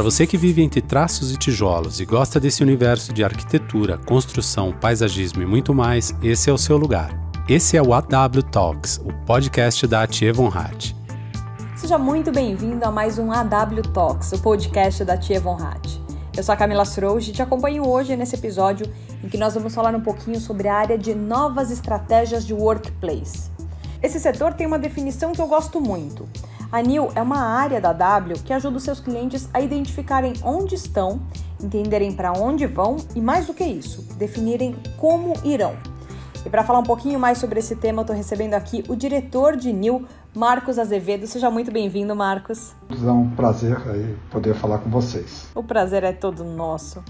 Para você que vive entre traços e tijolos e gosta desse universo de arquitetura, construção, paisagismo e muito mais, esse é o seu lugar. Esse é o AW Talks, o podcast da Tia Von Hatt. Seja muito bem-vindo a mais um AW Talks, o podcast da Tia Von Hatt. Eu sou a Camila Srouge e te acompanho hoje nesse episódio em que nós vamos falar um pouquinho sobre a área de novas estratégias de workplace. Esse setor tem uma definição que eu gosto muito. A NIL é uma área da W que ajuda os seus clientes a identificarem onde estão, entenderem para onde vão e, mais do que isso, definirem como irão. E para falar um pouquinho mais sobre esse tema, eu estou recebendo aqui o diretor de NIL, Marcos Azevedo. Seja muito bem-vindo, Marcos. É um prazer aí poder falar com vocês. O prazer é todo nosso.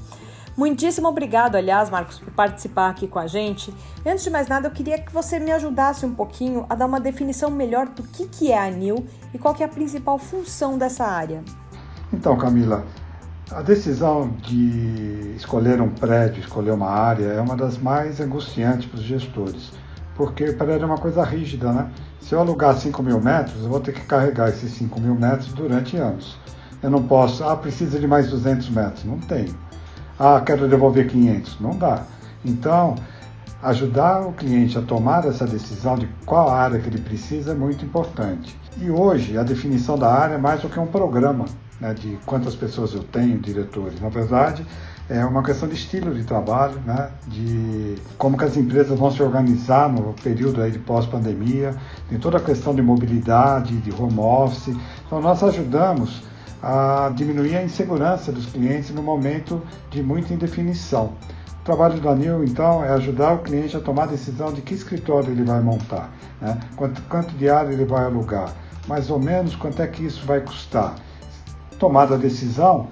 Muitíssimo obrigado, aliás, Marcos, por participar aqui com a gente. E antes de mais nada, eu queria que você me ajudasse um pouquinho a dar uma definição melhor do que, que é a NIL e qual é a principal função dessa área. Então, Camila, a decisão de escolher um prédio, escolher uma área, é uma das mais angustiantes para os gestores, porque prédio é uma coisa rígida, né? Se eu alugar 5 mil metros, eu vou ter que carregar esses 5 mil metros durante anos. Eu não posso, ah, precisa de mais 200 metros. Não tenho. Ah, quero devolver 500. Não dá. Então, ajudar o cliente a tomar essa decisão de qual área que ele precisa é muito importante. E hoje, a definição da área é mais do que um programa né, de quantas pessoas eu tenho, diretores. Na verdade, é uma questão de estilo de trabalho, né, de como que as empresas vão se organizar no período aí de pós-pandemia, tem toda a questão de mobilidade, de home office. Então, nós ajudamos a diminuir a insegurança dos clientes no momento de muita indefinição. O trabalho do Anil, então, é ajudar o cliente a tomar a decisão de que escritório ele vai montar, né? quanto, quanto de área ele vai alugar, mais ou menos quanto é que isso vai custar. Tomada a decisão,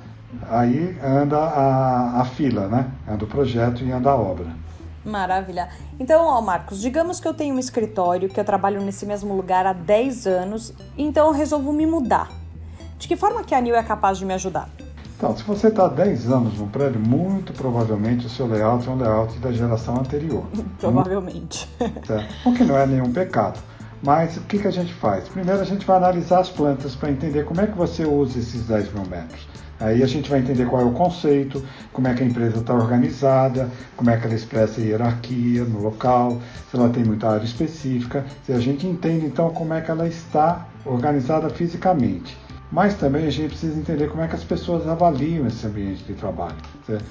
aí anda a, a fila, né? anda o projeto e anda a obra. Maravilha. Então, ó, Marcos, digamos que eu tenho um escritório, que eu trabalho nesse mesmo lugar há 10 anos, então eu resolvo me mudar. De que forma que a NIL é capaz de me ajudar? Então, se você está há 10 anos no prédio, muito provavelmente o seu layout é um layout da geração anterior. Provavelmente. O que não é nenhum pecado. Mas o que, que a gente faz? Primeiro a gente vai analisar as plantas para entender como é que você usa esses 10 mil metros. Aí a gente vai entender qual é o conceito, como é que a empresa está organizada, como é que ela expressa a hierarquia no local, se ela tem muita área específica. Se a gente entende então como é que ela está organizada fisicamente. Mas também a gente precisa entender como é que as pessoas avaliam esse ambiente de trabalho.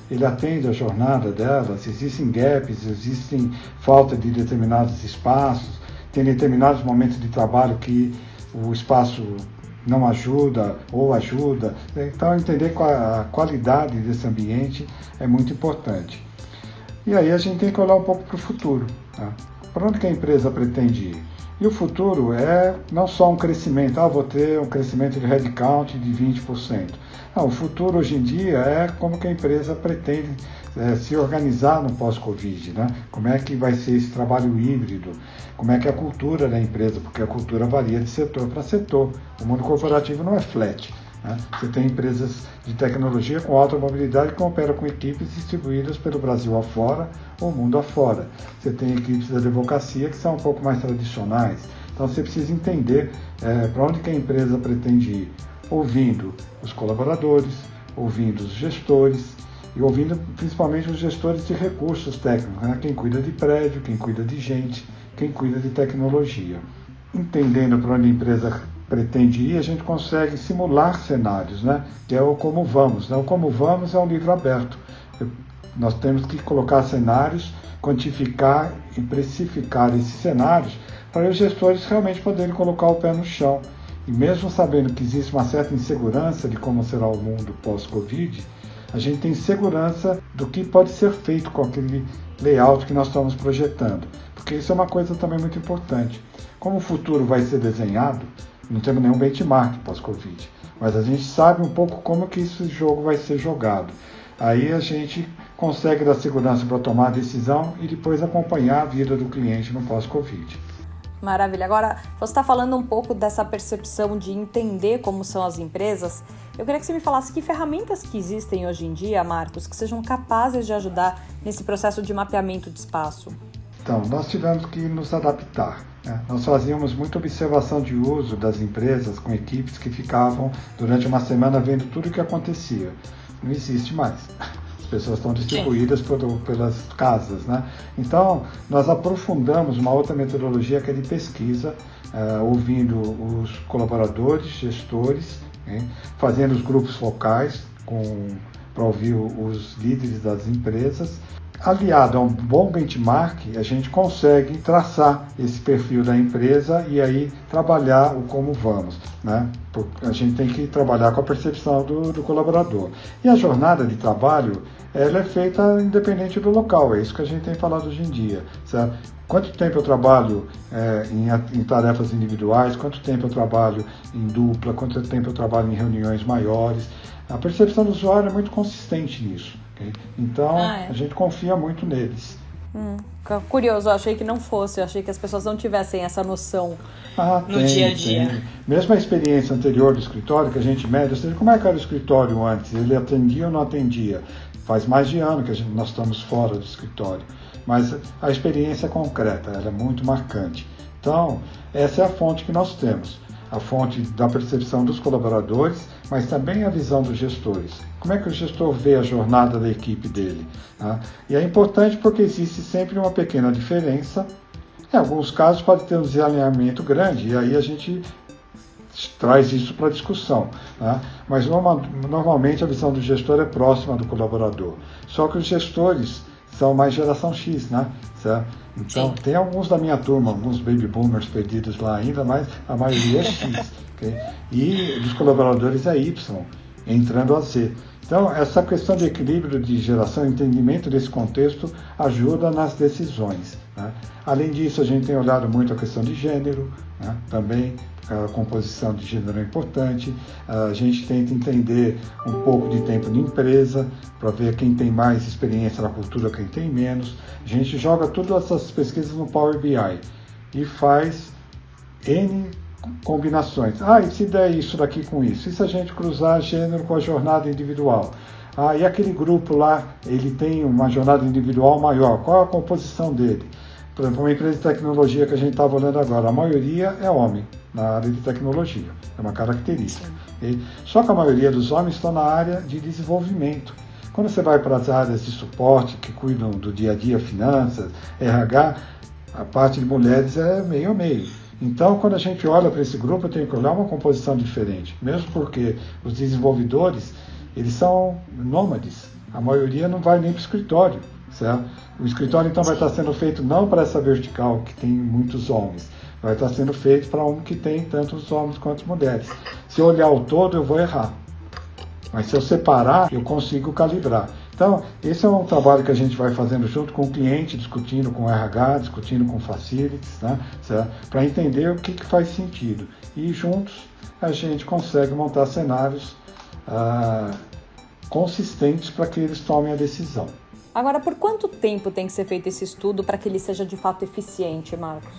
Ele atende a jornada delas, existem gaps, existem falta de determinados espaços, tem determinados momentos de trabalho que o espaço não ajuda ou ajuda. Então, entender a qualidade desse ambiente é muito importante. E aí a gente tem que olhar um pouco para o futuro. Tá? Para onde que a empresa pretende ir? E o futuro é não só um crescimento, ah, vou ter um crescimento de headcount de 20%. Não, o futuro hoje em dia é como que a empresa pretende é, se organizar no pós-Covid, né? Como é que vai ser esse trabalho híbrido, como é que é a cultura da empresa, porque a cultura varia de setor para setor. O mundo corporativo não é flat. Né? Você tem empresas de tecnologia com alta mobilidade que operam com equipes distribuídas pelo Brasil afora ou mundo afora. Você tem equipes da advocacia que são um pouco mais tradicionais. Então você precisa entender é, para onde que a empresa pretende ir, ouvindo os colaboradores, ouvindo os gestores e ouvindo principalmente os gestores de recursos técnicos, né? quem cuida de prédio, quem cuida de gente, quem cuida de tecnologia. Entendendo para onde a empresa pretende ir, a gente consegue simular cenários, né? que é o Como Vamos. Né? O Como Vamos é um livro aberto. Nós temos que colocar cenários, quantificar e precificar esses cenários para os gestores realmente poderem colocar o pé no chão. E mesmo sabendo que existe uma certa insegurança de como será o mundo pós-Covid, a gente tem segurança do que pode ser feito com aquele layout que nós estamos projetando. Porque isso é uma coisa também muito importante. Como o futuro vai ser desenhado, não temos nenhum benchmark pós-Covid, mas a gente sabe um pouco como que esse jogo vai ser jogado. Aí a gente consegue dar segurança para tomar a decisão e depois acompanhar a vida do cliente no pós-Covid. Maravilha. Agora, você está falando um pouco dessa percepção de entender como são as empresas. Eu queria que você me falasse que ferramentas que existem hoje em dia, Marcos, que sejam capazes de ajudar nesse processo de mapeamento de espaço. Então, nós tivemos que nos adaptar. Né? Nós fazíamos muita observação de uso das empresas com equipes que ficavam durante uma semana vendo tudo o que acontecia. Não existe mais. As pessoas estão distribuídas por, pelas casas. Né? Então, nós aprofundamos uma outra metodologia que é de pesquisa, uh, ouvindo os colaboradores, gestores, hein? fazendo os grupos focais para ouvir os líderes das empresas aliado a um bom benchmark, a gente consegue traçar esse perfil da empresa e aí trabalhar o como vamos. Né? A gente tem que trabalhar com a percepção do, do colaborador. E a jornada de trabalho ela é feita independente do local, é isso que a gente tem falado hoje em dia. Certo? Quanto tempo eu trabalho é, em, em, tarefas individuais, quanto tempo eu trabalho em dupla, quanto tempo eu trabalho em reuniões maiores. A percepção do usuário é muito consistente nisso. Okay? Então, ah, é. a gente confia muito neles. Hum, curioso, eu achei que não fosse, eu achei que as pessoas não tivessem essa noção ah, no tem, dia a dia. Tem. Mesmo a experiência anterior do escritório, que a gente mede, seja, como é que era o escritório antes? Ele atendia ou não atendia? Faz mais de ano que gente, nós estamos fora do escritório, mas a experiência concreta, ela é muito marcante. Então, essa é a fonte que nós temos a fonte da percepção dos colaboradores, mas também a visão dos gestores. Como é que o gestor vê a jornada da equipe dele? Tá? E é importante porque existe sempre uma pequena diferença. Em alguns casos pode ter um desalinhamento grande, e aí a gente traz isso para discussão. Tá? Mas normalmente a visão do gestor é próxima do colaborador. Só que os gestores são mais geração X, né? Certo? Então, Sim. tem alguns da minha turma, alguns baby boomers perdidos lá ainda, mas a maioria é X. okay? E dos colaboradores é Y, entrando a Z. Então, essa questão de equilíbrio de geração, entendimento desse contexto, ajuda nas decisões. Né? Além disso, a gente tem olhado muito a questão de gênero, né? também a composição de gênero é importante. A gente tenta entender um pouco de tempo de empresa para ver quem tem mais experiência na cultura, quem tem menos. A gente joga todas essas pesquisas no Power BI e faz N combinações. Ah, e se der isso daqui com isso? E se a gente cruzar gênero com a jornada individual? Ah, e aquele grupo lá, ele tem uma jornada individual maior. Qual a composição dele? Por exemplo, uma empresa de tecnologia que a gente estava olhando agora, a maioria é homem na área de tecnologia, é uma característica. E, só que a maioria dos homens estão na área de desenvolvimento. Quando você vai para as áreas de suporte que cuidam do dia a dia, finanças, RH, a parte de mulheres é meio a meio. Então, quando a gente olha para esse grupo, tem que olhar uma composição diferente, mesmo porque os desenvolvedores, eles são nômades. A maioria não vai nem para o escritório. Certo? O escritório então vai estar sendo feito não para essa vertical que tem muitos homens, vai estar sendo feito para um que tem tantos homens quanto mulheres. Se eu olhar o todo, eu vou errar. Mas se eu separar, eu consigo calibrar. Então, esse é um trabalho que a gente vai fazendo junto com o cliente, discutindo com o RH, discutindo com facilities, né? para entender o que, que, faz sentido. E juntos a gente consegue montar cenários ah, consistentes para que eles tomem a decisão. Agora, por quanto tempo tem que ser feito esse estudo para que ele seja de fato eficiente, Marcos?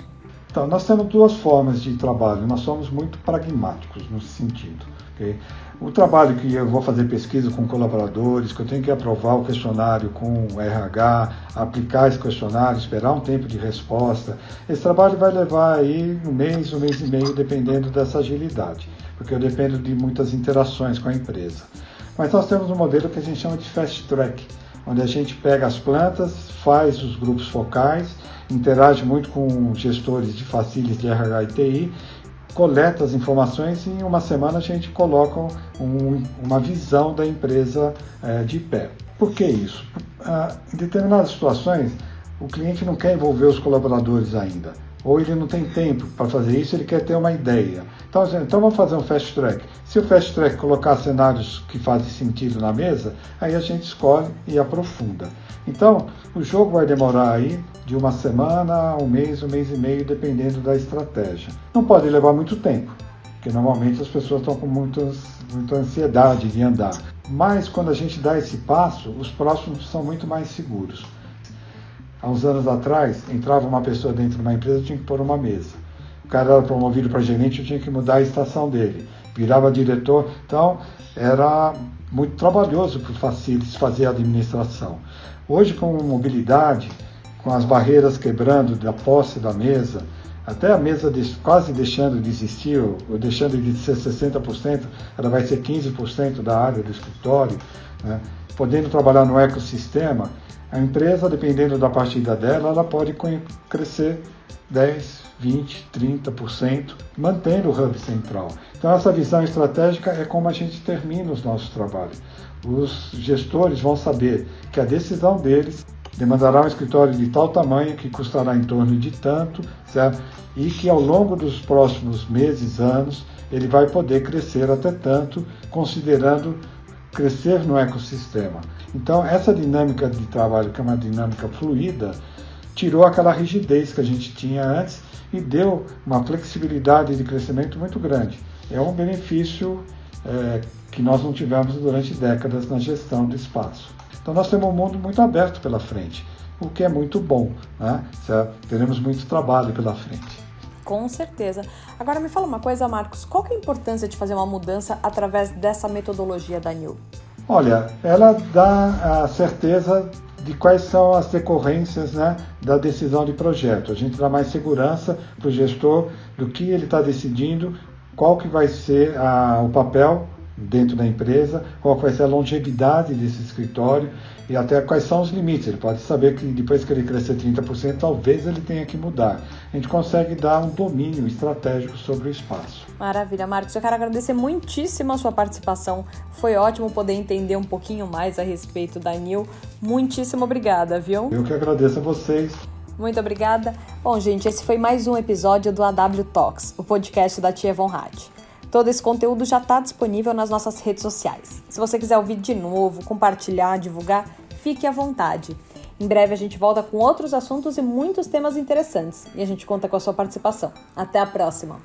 Então, nós temos duas formas de trabalho. Nós somos muito pragmáticos nesse sentido. Okay? O trabalho que eu vou fazer pesquisa com colaboradores, que eu tenho que aprovar o questionário com o RH, aplicar esse questionário, esperar um tempo de resposta, esse trabalho vai levar aí um mês, um mês e meio, dependendo dessa agilidade, porque eu dependo de muitas interações com a empresa. Mas nós temos um modelo que a gente chama de fast track onde a gente pega as plantas, faz os grupos focais, interage muito com gestores de facilities de RH e TI, coleta as informações e em uma semana a gente coloca um, uma visão da empresa é, de pé. Por que isso? Ah, em determinadas situações, o cliente não quer envolver os colaboradores ainda ou ele não tem tempo para fazer isso, ele quer ter uma ideia. Então, assim, então vamos fazer um fast track. Se o fast track colocar cenários que fazem sentido na mesa, aí a gente escolhe e aprofunda. Então, o jogo vai demorar aí de uma semana, um mês, um mês e meio, dependendo da estratégia. Não pode levar muito tempo, porque normalmente as pessoas estão com muitas, muita ansiedade de andar. Mas quando a gente dá esse passo, os próximos são muito mais seguros. Há uns anos atrás, entrava uma pessoa dentro de uma empresa, tinha que pôr uma mesa. O cara era promovido para gerente, eu tinha que mudar a estação dele. Virava diretor, então era muito trabalhoso para o fazer a administração. Hoje, com mobilidade, com as barreiras quebrando da posse da mesa, até a mesa quase deixando de existir, ou, deixando de ser 60%, ela vai ser 15% da área do escritório, né? podendo trabalhar no ecossistema, a empresa, dependendo da partida dela, ela pode crescer 10, 20, 30%, mantendo o hub central. Então, essa visão estratégica é como a gente termina os nossos trabalhos. Os gestores vão saber que a decisão deles demandará um escritório de tal tamanho que custará em torno de tanto, certo? E que ao longo dos próximos meses, anos, ele vai poder crescer até tanto, considerando crescer no ecossistema. Então, essa dinâmica de trabalho, que é uma dinâmica fluida, tirou aquela rigidez que a gente tinha antes e deu uma flexibilidade de crescimento muito grande. É um benefício é, que nós não tivemos durante décadas na gestão do espaço. Então nós temos um mundo muito aberto pela frente, o que é muito bom. Né? Teremos muito trabalho pela frente. Com certeza. Agora me fala uma coisa, Marcos, qual é a importância de fazer uma mudança através dessa metodologia da New? Olha, ela dá a certeza de quais são as decorrências né, da decisão de projeto. A gente dá mais segurança para o gestor do que ele está decidindo, qual que vai ser a, o papel dentro da empresa, qual vai ser a longevidade desse escritório e até quais são os limites. Ele pode saber que depois que ele crescer 30%, talvez ele tenha que mudar. A gente consegue dar um domínio estratégico sobre o espaço. Maravilha, Marcos. Eu quero agradecer muitíssimo a sua participação. Foi ótimo poder entender um pouquinho mais a respeito da NIL. Muitíssimo obrigada, viu? Eu que agradeço a vocês. Muito obrigada. Bom, gente, esse foi mais um episódio do AW Talks, o podcast da Tia Von Hatt. Todo esse conteúdo já está disponível nas nossas redes sociais. Se você quiser ouvir de novo, compartilhar, divulgar, fique à vontade. Em breve a gente volta com outros assuntos e muitos temas interessantes e a gente conta com a sua participação. Até a próxima!